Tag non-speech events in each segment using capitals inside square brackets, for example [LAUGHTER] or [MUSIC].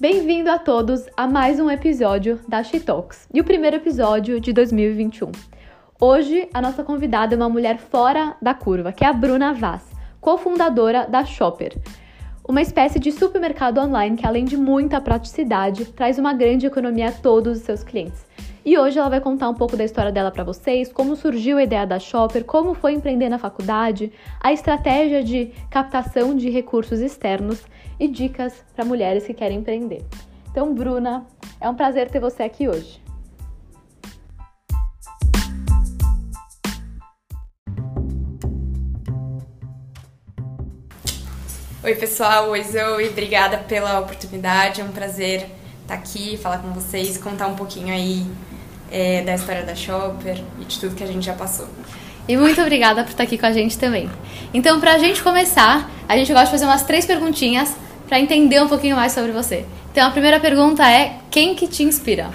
Bem-vindo a todos a mais um episódio da She Talks e o primeiro episódio de 2021. Hoje, a nossa convidada é uma mulher fora da curva, que é a Bruna Vaz, cofundadora da Shopper, uma espécie de supermercado online que, além de muita praticidade, traz uma grande economia a todos os seus clientes. E hoje ela vai contar um pouco da história dela para vocês, como surgiu a ideia da Shopper, como foi empreender na faculdade, a estratégia de captação de recursos externos e dicas para mulheres que querem empreender. Então, Bruna, é um prazer ter você aqui hoje. Oi, pessoal. Oi, Zoe. Obrigada pela oportunidade. É um prazer estar aqui, falar com vocês, contar um pouquinho aí é, da história da Shopper e de tudo que a gente já passou. E muito obrigada por estar aqui com a gente também. Então, para a gente começar, a gente gosta de fazer umas três perguntinhas para entender um pouquinho mais sobre você. Então, a primeira pergunta é: quem que te inspira?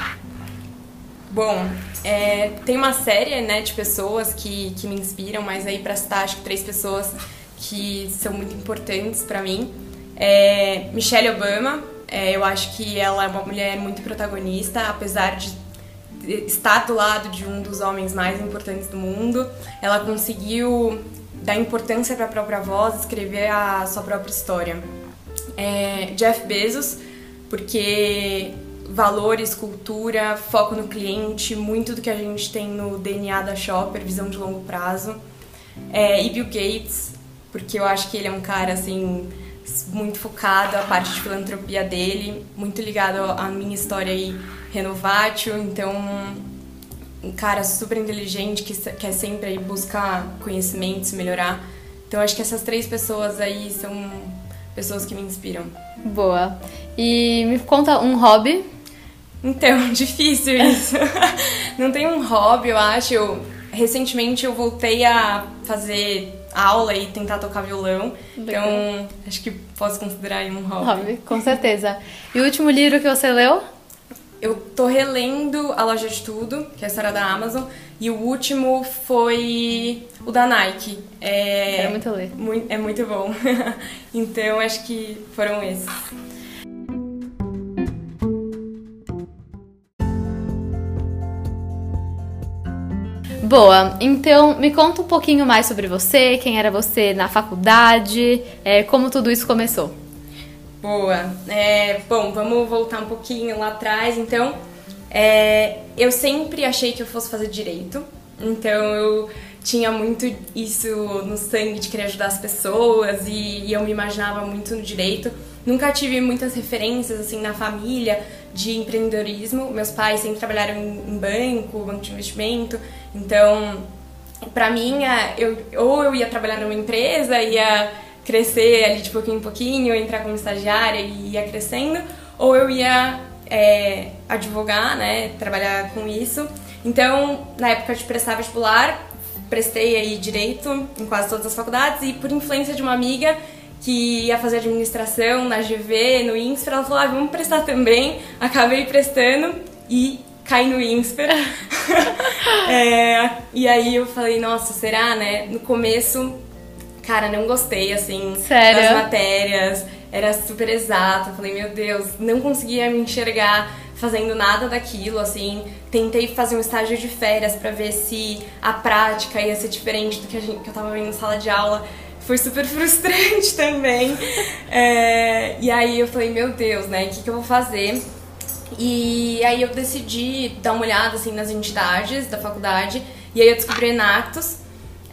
Bom, é, tem uma série né, de pessoas que, que me inspiram, mas aí para citar, acho que três pessoas que são muito importantes para mim. É Michelle Obama, é, eu acho que ela é uma mulher muito protagonista, apesar de estar do lado de um dos homens mais importantes do mundo. Ela conseguiu dar importância para a própria voz, escrever a sua própria história. É Jeff Bezos, porque valores, cultura, foco no cliente, muito do que a gente tem no DNA da Shopper, visão de longo prazo. É, e Bill Gates, porque eu acho que ele é um cara assim muito focado a parte de filantropia dele, muito ligado à minha história aí renovátil, então um cara super inteligente que quer sempre aí buscar conhecimentos, melhorar. Então acho que essas três pessoas aí são pessoas que me inspiram. Boa. E me conta um hobby? Então, [LAUGHS] difícil isso. [LAUGHS] Não tem um hobby, eu acho. Eu, recentemente eu voltei a fazer aula e tentar tocar violão. Legal. Então, acho que posso considerar aí um hobby. Hobby, com certeza. E o último livro que você leu? Eu tô relendo A Loja de Tudo, que é a história da Amazon, e o último foi o da Nike. É, Quero muito ler. é muito bom. [LAUGHS] então, acho que foram esses. Boa, então me conta um pouquinho mais sobre você, quem era você na faculdade, é, como tudo isso começou. Boa, é, bom, vamos voltar um pouquinho lá atrás. Então, é, eu sempre achei que eu fosse fazer direito, então eu tinha muito isso no sangue de querer ajudar as pessoas e, e eu me imaginava muito no direito. Nunca tive muitas referências assim na família de empreendedorismo. Meus pais sempre trabalharam em banco, banco de investimento. Então, para mim, eu, ou eu ia trabalhar numa empresa, ia crescer ali de pouquinho em pouquinho, entrar como estagiária e ia crescendo, ou eu ia é, advogar, né, trabalhar com isso. Então, na época de prestar vestibular, prestei aí direito em quase todas as faculdades e por influência de uma amiga que ia fazer administração na GV, no INSPER, ela falou, ah, vamos prestar também. Acabei prestando e caí no INSPER. [LAUGHS] [LAUGHS] é, e aí eu falei, nossa, será, né? No começo, cara, não gostei, assim, Sério? das matérias. Era super exato. Falei, meu Deus, não conseguia me enxergar fazendo nada daquilo, assim. Tentei fazer um estágio de férias para ver se a prática ia ser diferente do que, a gente, que eu tava vendo na sala de aula foi super [LAUGHS] frustrante também. É, e aí eu falei, meu Deus, né, o que, que eu vou fazer? E aí eu decidi dar uma olhada assim nas entidades da faculdade e aí eu descobri Enactus.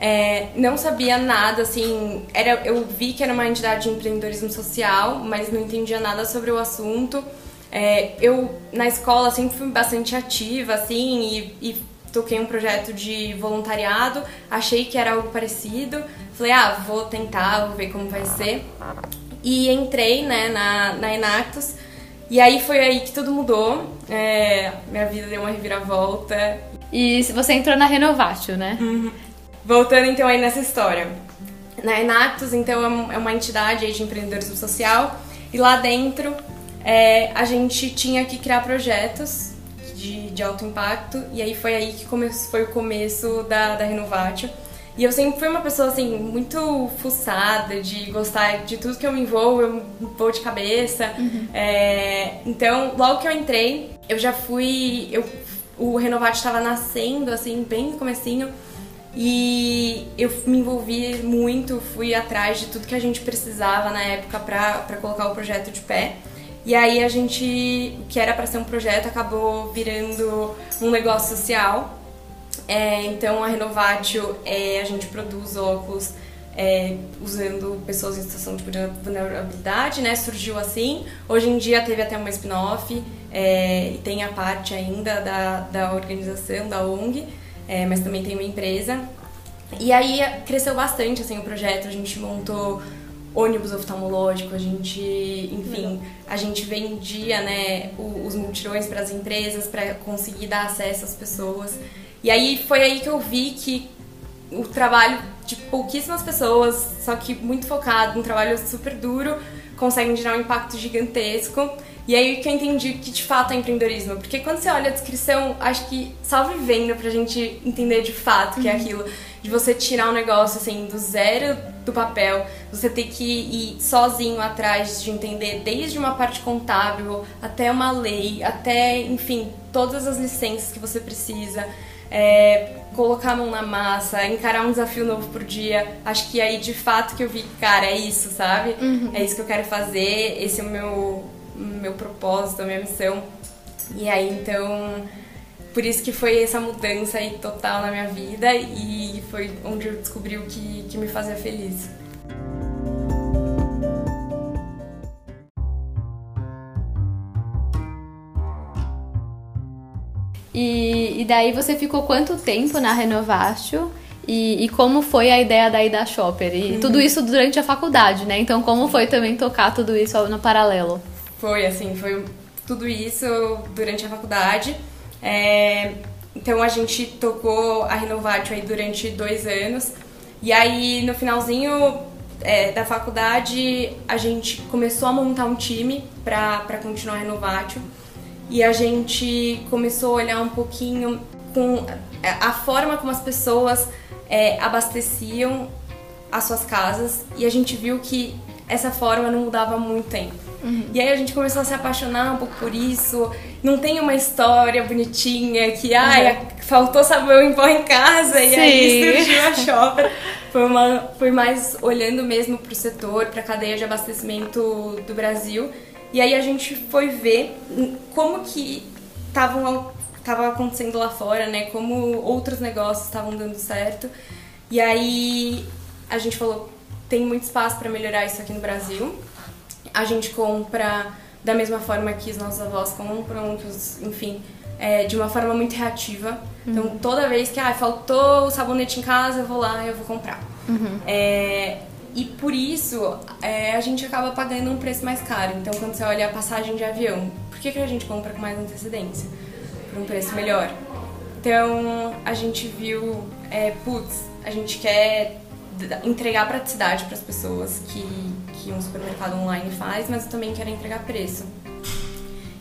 É, não sabia nada, assim, era, eu vi que era uma entidade de empreendedorismo social, mas não entendia nada sobre o assunto. É, eu, na escola, sempre fui bastante ativa, assim, e, e toquei um projeto de voluntariado, achei que era algo parecido, falei, ah, vou tentar, vou ver como vai ser. E entrei, né, na, na Enactus, e aí foi aí que tudo mudou, é, minha vida deu uma reviravolta. E você entrou na Renovatio, né? Uhum. Voltando então aí nessa história. Na Enactus, então, é uma entidade de empreendedorismo social, e lá dentro é, a gente tinha que criar projetos de, de alto impacto, e aí foi aí que come, foi o começo da, da Renovatio. E eu sempre fui uma pessoa, assim, muito fuçada, de gostar de tudo que eu me envolvo, eu vou de cabeça. Uhum. É, então, logo que eu entrei, eu já fui... Eu, o Renovate estava nascendo, assim, bem no comecinho. E eu me envolvi muito, fui atrás de tudo que a gente precisava na época para colocar o projeto de pé. E aí a gente, o que era para ser um projeto, acabou virando um negócio social. É, então a Renovatio, é, a gente produz óculos é, usando pessoas em situação de vulnerabilidade, né? Surgiu assim. Hoje em dia teve até uma spin-off é, e tem a parte ainda da, da organização, da ONG, é, mas também tem uma empresa. E aí cresceu bastante assim o projeto. A gente montou ônibus oftalmológico, a gente, enfim, a gente vendia, né, os multirões para as empresas para conseguir dar acesso às pessoas. E aí foi aí que eu vi que o trabalho de pouquíssimas pessoas, só que muito focado, um trabalho super duro, conseguem gerar um impacto gigantesco. E aí que eu entendi que de fato é empreendedorismo. Porque quando você olha a descrição, acho que só vivendo pra gente entender de fato que é uhum. aquilo. De você tirar um negócio assim do zero do papel, você ter que ir sozinho atrás de entender desde uma parte contábil até uma lei, até, enfim, todas as licenças que você precisa. É, colocar a mão na massa, encarar um desafio novo por dia. Acho que aí de fato que eu vi, cara, é isso, sabe? Uhum. É isso que eu quero fazer, esse é o meu meu propósito, a minha missão. E aí então, por isso que foi essa mudança aí total na minha vida e foi onde eu descobri o que, que me fazia feliz. E, e daí você ficou quanto tempo na Renovatio? E, e, como foi a ideia da Ida Shopper? E uhum. tudo isso durante a faculdade, né? Então, como foi também tocar tudo isso no paralelo? Foi, assim, foi tudo isso durante a faculdade. É, então a gente tocou a Renovatio aí durante dois anos. E aí no finalzinho é, da faculdade a gente começou a montar um time para continuar a Renovatio. E a gente começou a olhar um pouquinho com a forma como as pessoas é, abasteciam as suas casas e a gente viu que essa forma não mudava muito tempo. Uhum. E aí a gente começou a se apaixonar um pouco por isso. Não tem uma história bonitinha que, ai, uhum. faltou sabão em pó em casa Sim. e aí surgiu a Shopper. Foi, uma, foi mais olhando mesmo pro setor, pra cadeia de abastecimento do Brasil. E aí a gente foi ver como que estavam estava acontecendo lá fora, né? Como outros negócios estavam dando certo. E aí a gente falou, tem muito espaço para melhorar isso aqui no Brasil a gente compra da mesma forma que os nossos avós compram, que os, enfim, é, de uma forma muito reativa. Então, uhum. Então, toda vez que ah, faltou o sabonete em casa, eu vou lá e eu vou comprar. Uhum. É, e por isso, é, a gente acaba pagando um preço mais caro. Então, quando você olha a passagem de avião, por que, que a gente compra com mais antecedência? Por um preço melhor. Então, a gente viu, é, putz, a gente quer entregar praticidade para as pessoas que, que um supermercado online faz, mas eu também quero entregar preço.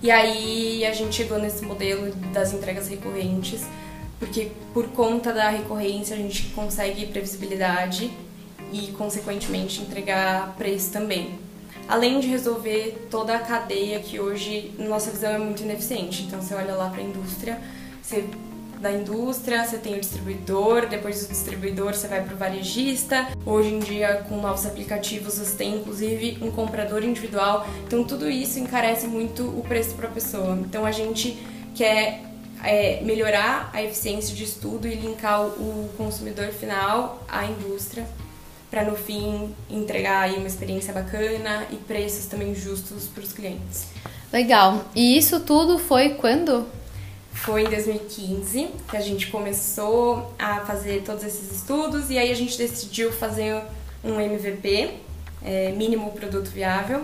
E aí a gente chegou nesse modelo das entregas recorrentes, porque por conta da recorrência a gente consegue previsibilidade e, consequentemente, entregar preço também. Além de resolver toda a cadeia que hoje, nossa visão, é muito ineficiente. Então, você olha lá para a indústria, você da indústria, você tem o distribuidor, depois do distribuidor você vai para o varejista. Hoje em dia, com novos aplicativos, você tem inclusive um comprador individual. Então, tudo isso encarece muito o preço para a pessoa. Então, a gente quer é, melhorar a eficiência de estudo e linkar o consumidor final à indústria para no fim entregar aí uma experiência bacana e preços também justos para os clientes. Legal. E isso tudo foi quando? Foi em 2015 que a gente começou a fazer todos esses estudos e aí a gente decidiu fazer um MVP, é, mínimo produto viável.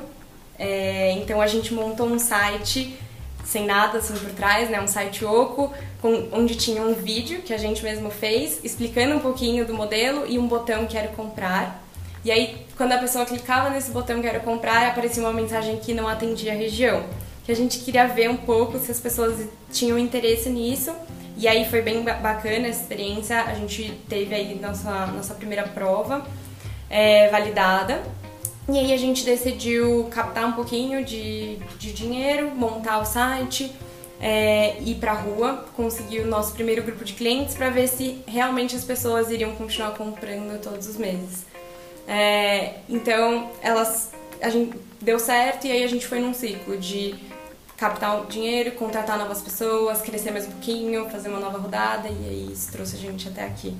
É, então a gente montou um site sem nada assim por trás, né, um site oco, com, onde tinha um vídeo que a gente mesmo fez, explicando um pouquinho do modelo e um botão quero comprar. E aí, quando a pessoa clicava nesse botão quero comprar, aparecia uma mensagem que não atendia a região que a gente queria ver um pouco se as pessoas tinham interesse nisso E aí foi bem bacana essa experiência. A gente teve aí nossa, nossa primeira prova é, validada. E aí a gente decidiu captar um pouquinho de, de dinheiro, montar o site, é, ir pra rua, conseguir o nosso primeiro grupo de clientes para ver se realmente as pessoas iriam continuar comprando todos os meses. É, então elas a gente deu certo e aí a gente foi num ciclo de captar dinheiro, contratar novas pessoas, crescer mais um pouquinho, fazer uma nova rodada e aí isso trouxe a gente até aqui.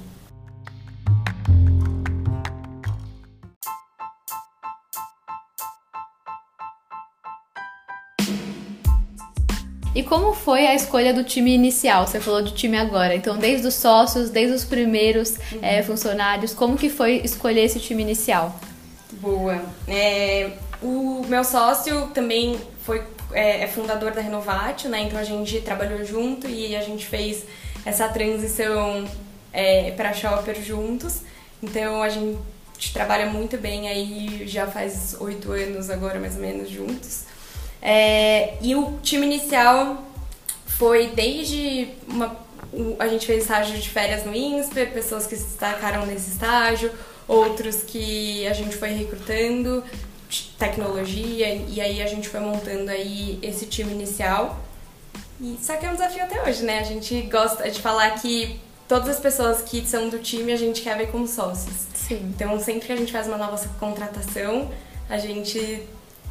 E como foi a escolha do time inicial? Você falou de time agora, então desde os sócios, desde os primeiros uhum. é, funcionários, como que foi escolher esse time inicial? Boa. É, o meu sócio também foi é, é fundador da Renovatio, né? Então a gente trabalhou junto e a gente fez essa transição é, para Shopper juntos. Então a gente trabalha muito bem aí, já faz oito anos agora mais ou menos juntos. É, e o time inicial foi desde uma, a gente fez estágio de férias no INSPER, pessoas que se destacaram nesse estágio, outros que a gente foi recrutando, tecnologia, e aí a gente foi montando aí esse time inicial. E só que é um desafio até hoje, né? A gente gosta de falar que todas as pessoas que são do time a gente quer ver como sócios. Sim. Então sempre que a gente faz uma nova contratação, a gente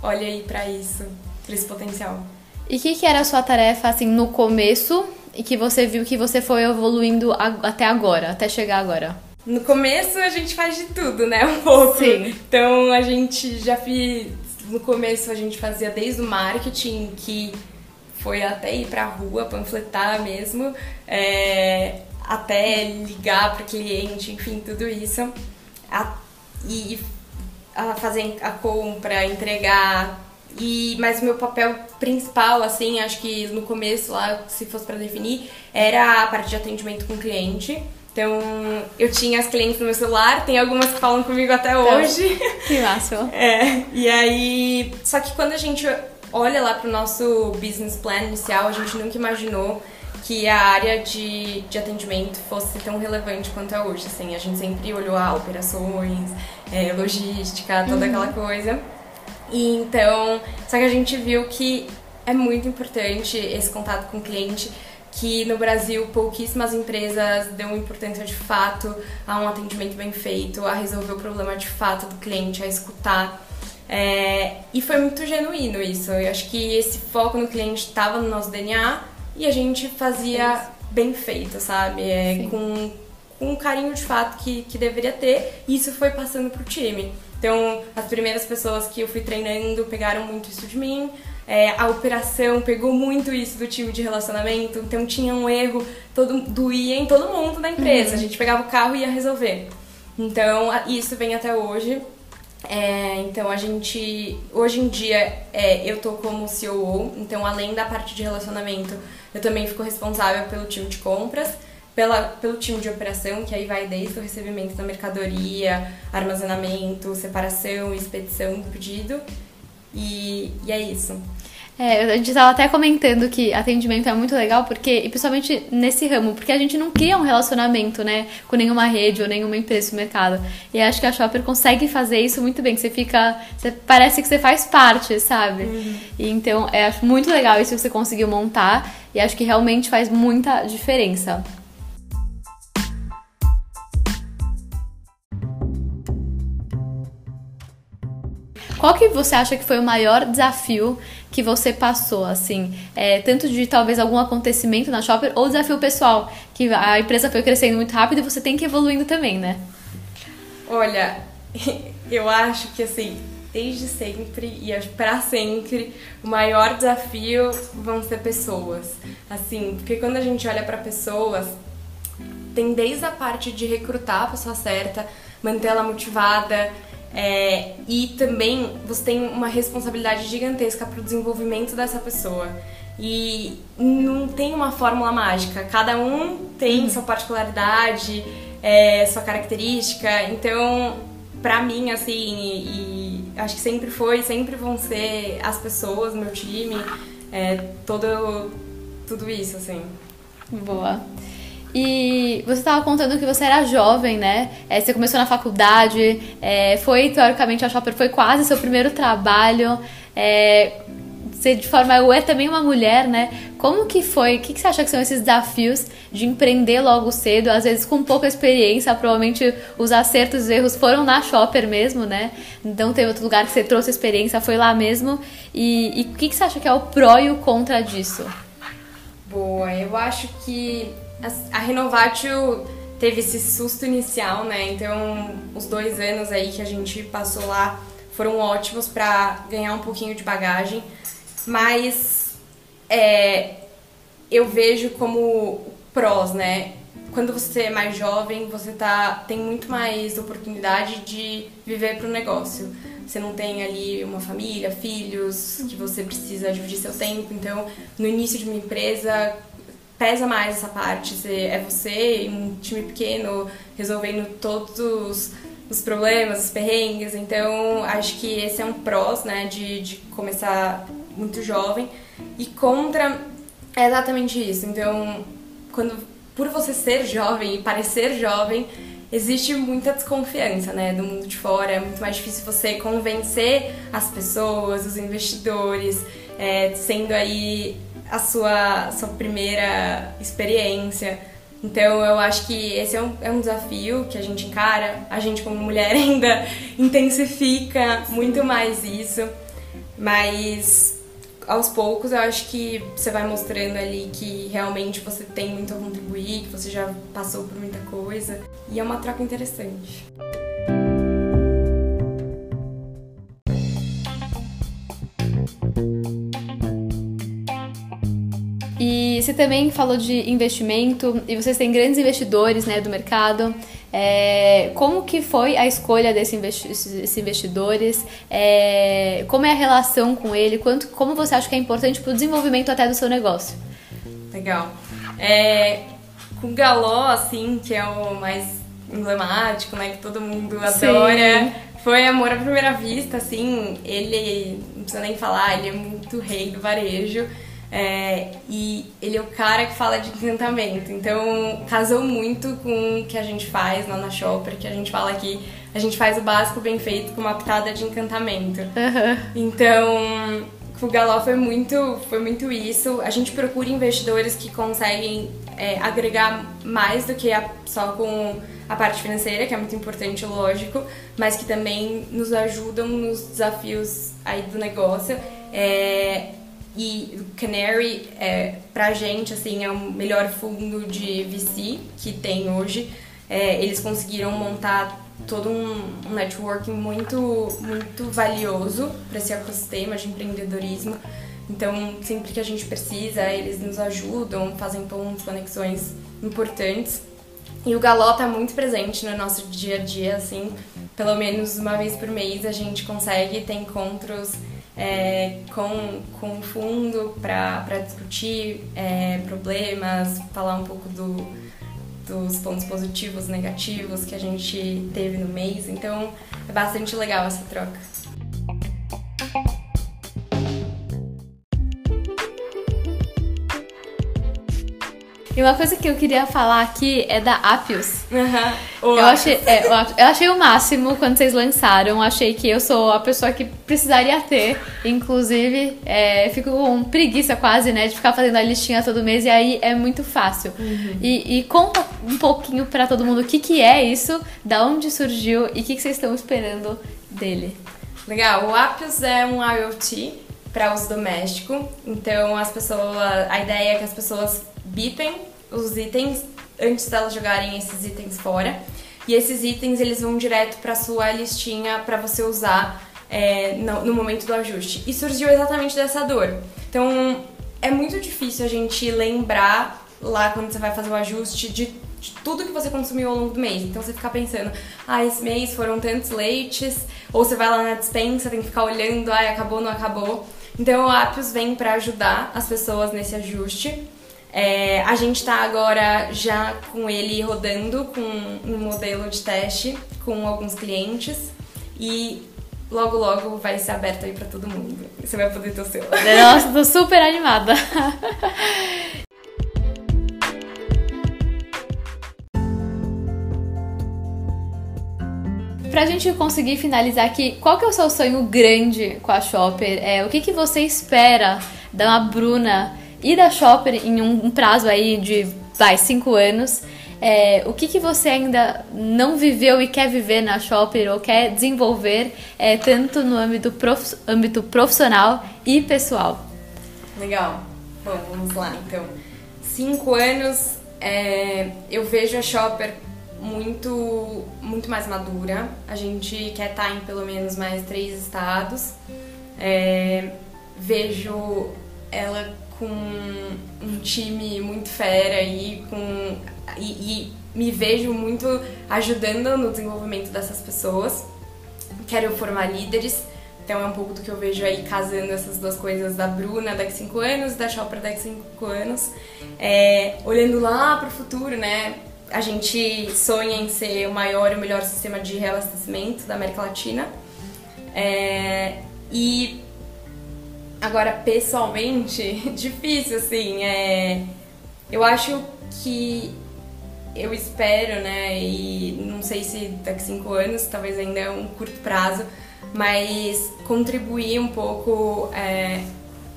olha aí para isso, para esse potencial. E o que, que era a sua tarefa assim no começo e que você viu que você foi evoluindo até agora, até chegar agora? No começo a gente faz de tudo, né? Um pouco. Sim. Então a gente já fiz. No começo a gente fazia desde o marketing, que foi até ir pra rua, panfletar mesmo, é, até ligar para cliente, enfim, tudo isso. A, e a fazer a compra, entregar. E, mas o meu papel principal, assim, acho que no começo lá, se fosse para definir, era a parte de atendimento com o cliente. Então, eu tinha as clientes no meu celular, tem algumas que falam comigo até então, hoje. Que massa. [LAUGHS] É, e aí. Só que quando a gente olha lá pro nosso business plan inicial, a gente nunca imaginou que a área de, de atendimento fosse tão relevante quanto é hoje. Assim, a gente sempre olhou a operações, é, logística, toda uhum. aquela coisa. E então, só que a gente viu que é muito importante esse contato com o cliente que no Brasil pouquíssimas empresas dão importância de fato a um atendimento bem feito, a resolver o problema de fato do cliente, a escutar. É, e foi muito genuíno isso. Eu acho que esse foco no cliente estava no nosso DNA e a gente fazia bem feito, sabe? É, com, com um carinho de fato que, que deveria ter. E isso foi passando pro time. Então, as primeiras pessoas que eu fui treinando pegaram muito isso de mim. É, a operação pegou muito isso do time de relacionamento, então tinha um erro, todo doía em todo mundo da empresa. Uhum. A gente pegava o carro e ia resolver. Então, isso vem até hoje. É, então a gente hoje em dia é, eu tô como COO, então além da parte de relacionamento, eu também fico responsável pelo time de compras, pela, pelo time de operação, que aí vai desde o recebimento da mercadoria, armazenamento, separação expedição do pedido. E, e é isso. É, a gente estava até comentando que atendimento é muito legal, porque, e principalmente nesse ramo, porque a gente não cria um relacionamento, né, com nenhuma rede ou nenhuma empresa no mercado. E acho que a Shopper consegue fazer isso muito bem, que você fica, você, parece que você faz parte, sabe? Uhum. E então, é, acho muito legal isso que você conseguiu montar, e acho que realmente faz muita diferença. Qual que você acha que foi o maior desafio que você passou, assim? É, tanto de talvez algum acontecimento na Shopper ou desafio pessoal, que a empresa foi crescendo muito rápido e você tem que ir evoluindo também, né? Olha, [LAUGHS] eu acho que assim, desde sempre e para sempre, o maior desafio vão ser pessoas. Assim, porque quando a gente olha para pessoas, tem desde a parte de recrutar a pessoa certa, manter ela motivada, é, e também você tem uma responsabilidade gigantesca para o desenvolvimento dessa pessoa. E não tem uma fórmula mágica. Cada um tem uhum. sua particularidade, é, sua característica. Então, pra mim, assim, e, e, acho que sempre foi, sempre vão ser as pessoas, meu time, é, todo, tudo isso, assim. Boa. E você estava contando que você era jovem, né? É, você começou na faculdade, é, foi, teoricamente, a Shopper foi quase seu primeiro trabalho. É, você, de forma, é também uma mulher, né? Como que foi? O que, que você acha que são esses desafios de empreender logo cedo? Às vezes com pouca experiência, provavelmente os acertos e os erros foram na Shopper mesmo, né? Então teve outro lugar que você trouxe experiência, foi lá mesmo. E, e o que, que você acha que é o pró e o contra disso? Boa, eu acho que a Renovatio teve esse susto inicial, né? Então, os dois anos aí que a gente passou lá foram ótimos para ganhar um pouquinho de bagagem, mas é, eu vejo como prós, né? Quando você é mais jovem, você tá, tem muito mais oportunidade de viver para o negócio. Você não tem ali uma família, filhos, que você precisa dividir seu tempo. Então, no início de uma empresa, pesa mais essa parte. é você e um time pequeno resolvendo todos os problemas, os perrengues. Então, acho que esse é um prós, né, de, de começar muito jovem. E contra é exatamente isso. Então, quando por você ser jovem e parecer jovem, existe muita desconfiança, né, do mundo de fora. É muito mais difícil você convencer as pessoas, os investidores, é, sendo aí a sua, sua primeira experiência. Então eu acho que esse é um, é um desafio que a gente encara, a gente como mulher [LAUGHS] ainda intensifica muito mais isso, mas aos poucos eu acho que você vai mostrando ali que realmente você tem muito a contribuir, que você já passou por muita coisa e é uma troca interessante. Você também falou de investimento e vocês têm grandes investidores né, do mercado. É, como que foi a escolha desse investi desses investidores? É, como é a relação com ele? Quanto, como você acha que é importante para o desenvolvimento até do seu negócio? Legal. É, com o Galó, assim, que é o mais emblemático, né, que todo mundo adora. Sim. Foi amor à primeira vista, assim, ele, não precisa nem falar, ele é muito rei do varejo. É, e ele é o cara que fala de encantamento. Então, casou muito com o que a gente faz lá na Shopper, que a gente fala aqui, a gente faz o básico bem feito com uma pitada de encantamento. Uhum. Então, com o Galó foi muito, foi muito isso. A gente procura investidores que conseguem é, agregar mais do que a, só com a parte financeira, que é muito importante, lógico, mas que também nos ajudam nos desafios aí do negócio. É, e o Canary, é, pra gente, assim, é o melhor fundo de VC que tem hoje. É, eles conseguiram montar todo um, um networking muito, muito valioso para esse ecossistema de empreendedorismo. Então, sempre que a gente precisa, eles nos ajudam, fazem pontos, conexões importantes. E o Galó tá muito presente no nosso dia a dia, assim, pelo menos uma vez por mês a gente consegue ter encontros é, com, com o fundo para discutir é, problemas, falar um pouco do, dos pontos positivos, negativos que a gente teve no mês. Então é bastante legal essa troca. E uma coisa que eu queria falar aqui é da Apios. Uhum. Eu, achei, é, eu achei o máximo quando vocês lançaram. Achei que eu sou a pessoa que precisaria ter. Inclusive, é, fico com preguiça quase, né? De ficar fazendo a listinha todo mês. E aí é muito fácil. Uhum. E, e, conta um pouquinho para todo mundo o que, que é isso, da onde surgiu e o que, que vocês estão esperando dele. Legal. O Apios é um IoT para uso doméstico. Então, as pessoas, a ideia é que as pessoas bipem os itens antes delas jogarem esses itens fora. E esses itens eles vão direto para sua listinha para você usar é, no, no, momento do ajuste. E surgiu exatamente dessa dor. Então é muito difícil a gente lembrar lá quando você vai fazer o ajuste de, de tudo que você consumiu ao longo do mês. Então você fica pensando, ah, esse mês foram tantos leites, ou você vai lá na dispensa, tem que ficar olhando, ah, acabou, não acabou. Então o Apios vem para ajudar as pessoas nesse ajuste. É, a gente está agora já com ele rodando com um modelo de teste com alguns clientes e logo logo vai ser aberto aí para todo mundo. Você vai poder ter o seu. Nossa, tô super animada. pra gente conseguir finalizar aqui, qual que é o seu sonho grande com a Shopper? É, o que, que você espera da Bruna e da Shopper em um, um prazo aí de, vai, cinco anos? É, o que, que você ainda não viveu e quer viver na Shopper ou quer desenvolver, é, tanto no âmbito, prof, âmbito profissional e pessoal? Legal. Bom, vamos lá então. Cinco anos, é, eu vejo a Shopper muito, muito mais madura. A gente quer estar em pelo menos mais três estados. É, vejo ela com um time muito fera aí, com, e, e me vejo muito ajudando no desenvolvimento dessas pessoas. Quero formar líderes. Então é um pouco do que eu vejo aí casando essas duas coisas da Bruna daqui a 5 anos, da Chopra daqui a 5 anos. É, olhando lá para o futuro, né? A gente sonha em ser o maior e o melhor sistema de reabastecimento da América Latina. É, e agora, pessoalmente, [LAUGHS] difícil assim. É, eu acho que eu espero, né? E não sei se daqui cinco anos, talvez ainda é um curto prazo, mas contribuir um pouco é,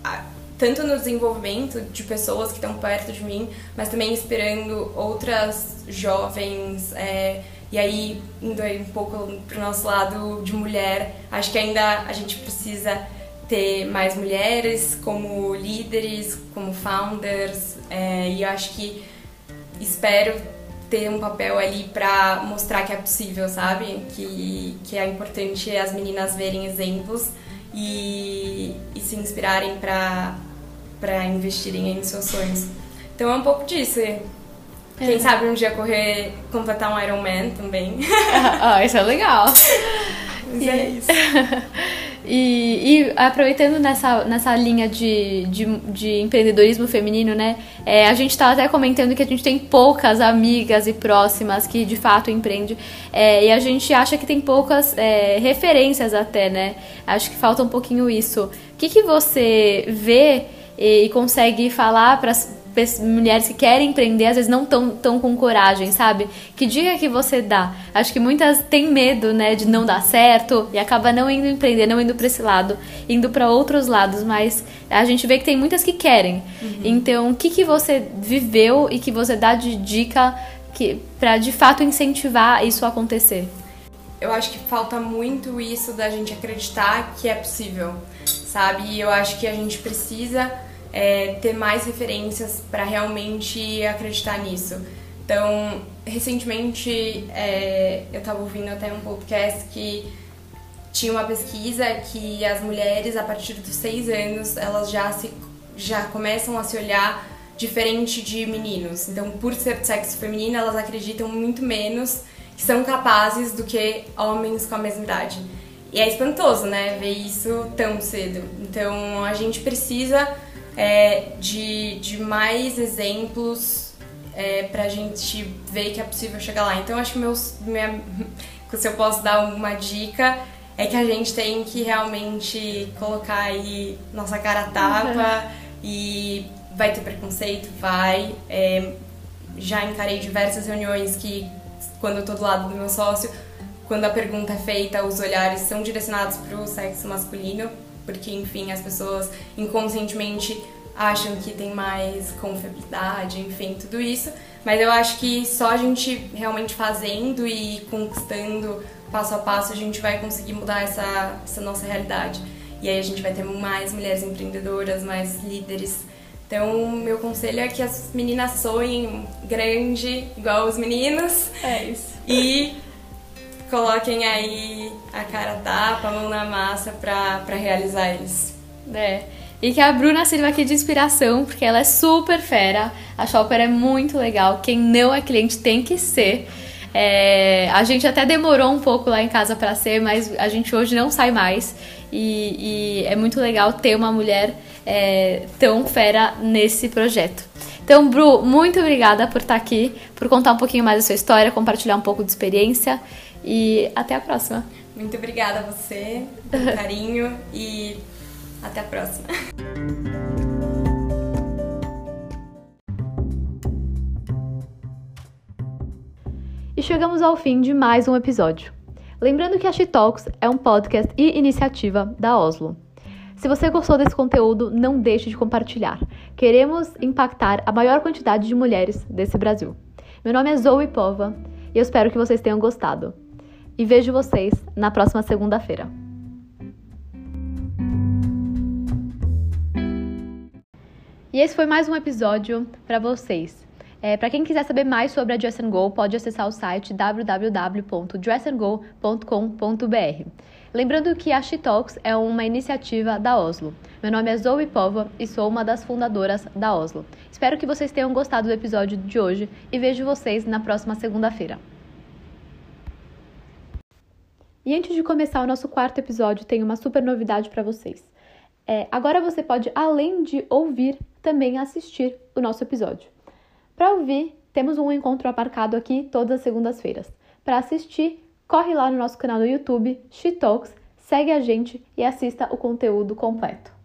a, tanto no desenvolvimento de pessoas que estão perto de mim, mas também inspirando outras jovens. É, e aí, indo aí um pouco para o nosso lado de mulher, acho que ainda a gente precisa ter mais mulheres como líderes, como founders, é, e acho que espero ter um papel ali para mostrar que é possível, sabe? Que, que é importante as meninas verem exemplos e, e se inspirarem para investirem em seus sonhos. Então é um pouco disso. Quem é. sabe um dia correr, completar um Ironman também. [LAUGHS] ah, isso é legal. Mas é isso. [LAUGHS] E, e, aproveitando nessa, nessa linha de, de, de empreendedorismo feminino, né? É, a gente estava até comentando que a gente tem poucas amigas e próximas que de fato empreendem. É, e a gente acha que tem poucas é, referências até, né? Acho que falta um pouquinho isso. O que, que você vê e, e consegue falar para mulheres que querem empreender às vezes não tão, tão com coragem, sabe? Que dica que você dá? Acho que muitas têm medo, né, de não dar certo e acaba não indo empreender, não indo para esse lado, indo para outros lados, mas a gente vê que tem muitas que querem. Uhum. Então, o que que você viveu e que você dá de dica que para de fato incentivar isso a acontecer? Eu acho que falta muito isso da gente acreditar que é possível, sabe? E eu acho que a gente precisa é, ter mais referências para realmente acreditar nisso. Então, recentemente é, eu estava ouvindo até um podcast que tinha uma pesquisa que as mulheres a partir dos seis anos elas já se já começam a se olhar diferente de meninos. Então, por ser de sexo feminino, elas acreditam muito menos que são capazes do que homens com a mesma idade. E é espantoso, né, ver isso tão cedo. Então, a gente precisa é, de, de mais exemplos é, pra gente ver que é possível chegar lá. Então acho que meus, minha, [LAUGHS] se eu posso dar uma dica é que a gente tem que realmente colocar aí nossa cara tapa uhum. e vai ter preconceito, vai. É, já encarei diversas reuniões que quando eu tô do lado do meu sócio, quando a pergunta é feita, os olhares são direcionados para o sexo masculino porque enfim as pessoas inconscientemente acham que tem mais confiabilidade, enfim, tudo isso. Mas eu acho que só a gente realmente fazendo e conquistando passo a passo a gente vai conseguir mudar essa, essa nossa realidade. E aí a gente vai ter mais mulheres empreendedoras, mais líderes. Então, meu conselho é que as meninas sonhem grande, igual os meninos. É isso. E coloquem aí a cara tapa, a mão na massa pra, realizar eles. É. E que a Bruna sirva aqui de inspiração, porque ela é super fera. A Shopper é muito legal. Quem não é cliente tem que ser. É, a gente até demorou um pouco lá em casa para ser, mas a gente hoje não sai mais. E, e é muito legal ter uma mulher é, tão fera nesse projeto. Então, Bru, muito obrigada por estar aqui, por contar um pouquinho mais da sua história, compartilhar um pouco de experiência. E até a próxima. Muito obrigada a você, pelo [LAUGHS] carinho e até a próxima. E chegamos ao fim de mais um episódio. Lembrando que a She Talks é um podcast e iniciativa da Oslo. Se você gostou desse conteúdo, não deixe de compartilhar. Queremos impactar a maior quantidade de mulheres desse Brasil. Meu nome é Zoe Pova e eu espero que vocês tenham gostado. E vejo vocês na próxima segunda-feira. E esse foi mais um episódio para vocês. É, para quem quiser saber mais sobre a Dress Go, pode acessar o site www.dressandgo.com.br. Lembrando que a She Talks é uma iniciativa da Oslo. Meu nome é Zoe Pova e sou uma das fundadoras da Oslo. Espero que vocês tenham gostado do episódio de hoje e vejo vocês na próxima segunda-feira. E antes de começar o nosso quarto episódio, tenho uma super novidade para vocês. É, agora você pode, além de ouvir, também assistir o nosso episódio. Para ouvir, temos um encontro marcado aqui todas as segundas-feiras. Para assistir, corre lá no nosso canal do YouTube, She Talks, segue a gente e assista o conteúdo completo.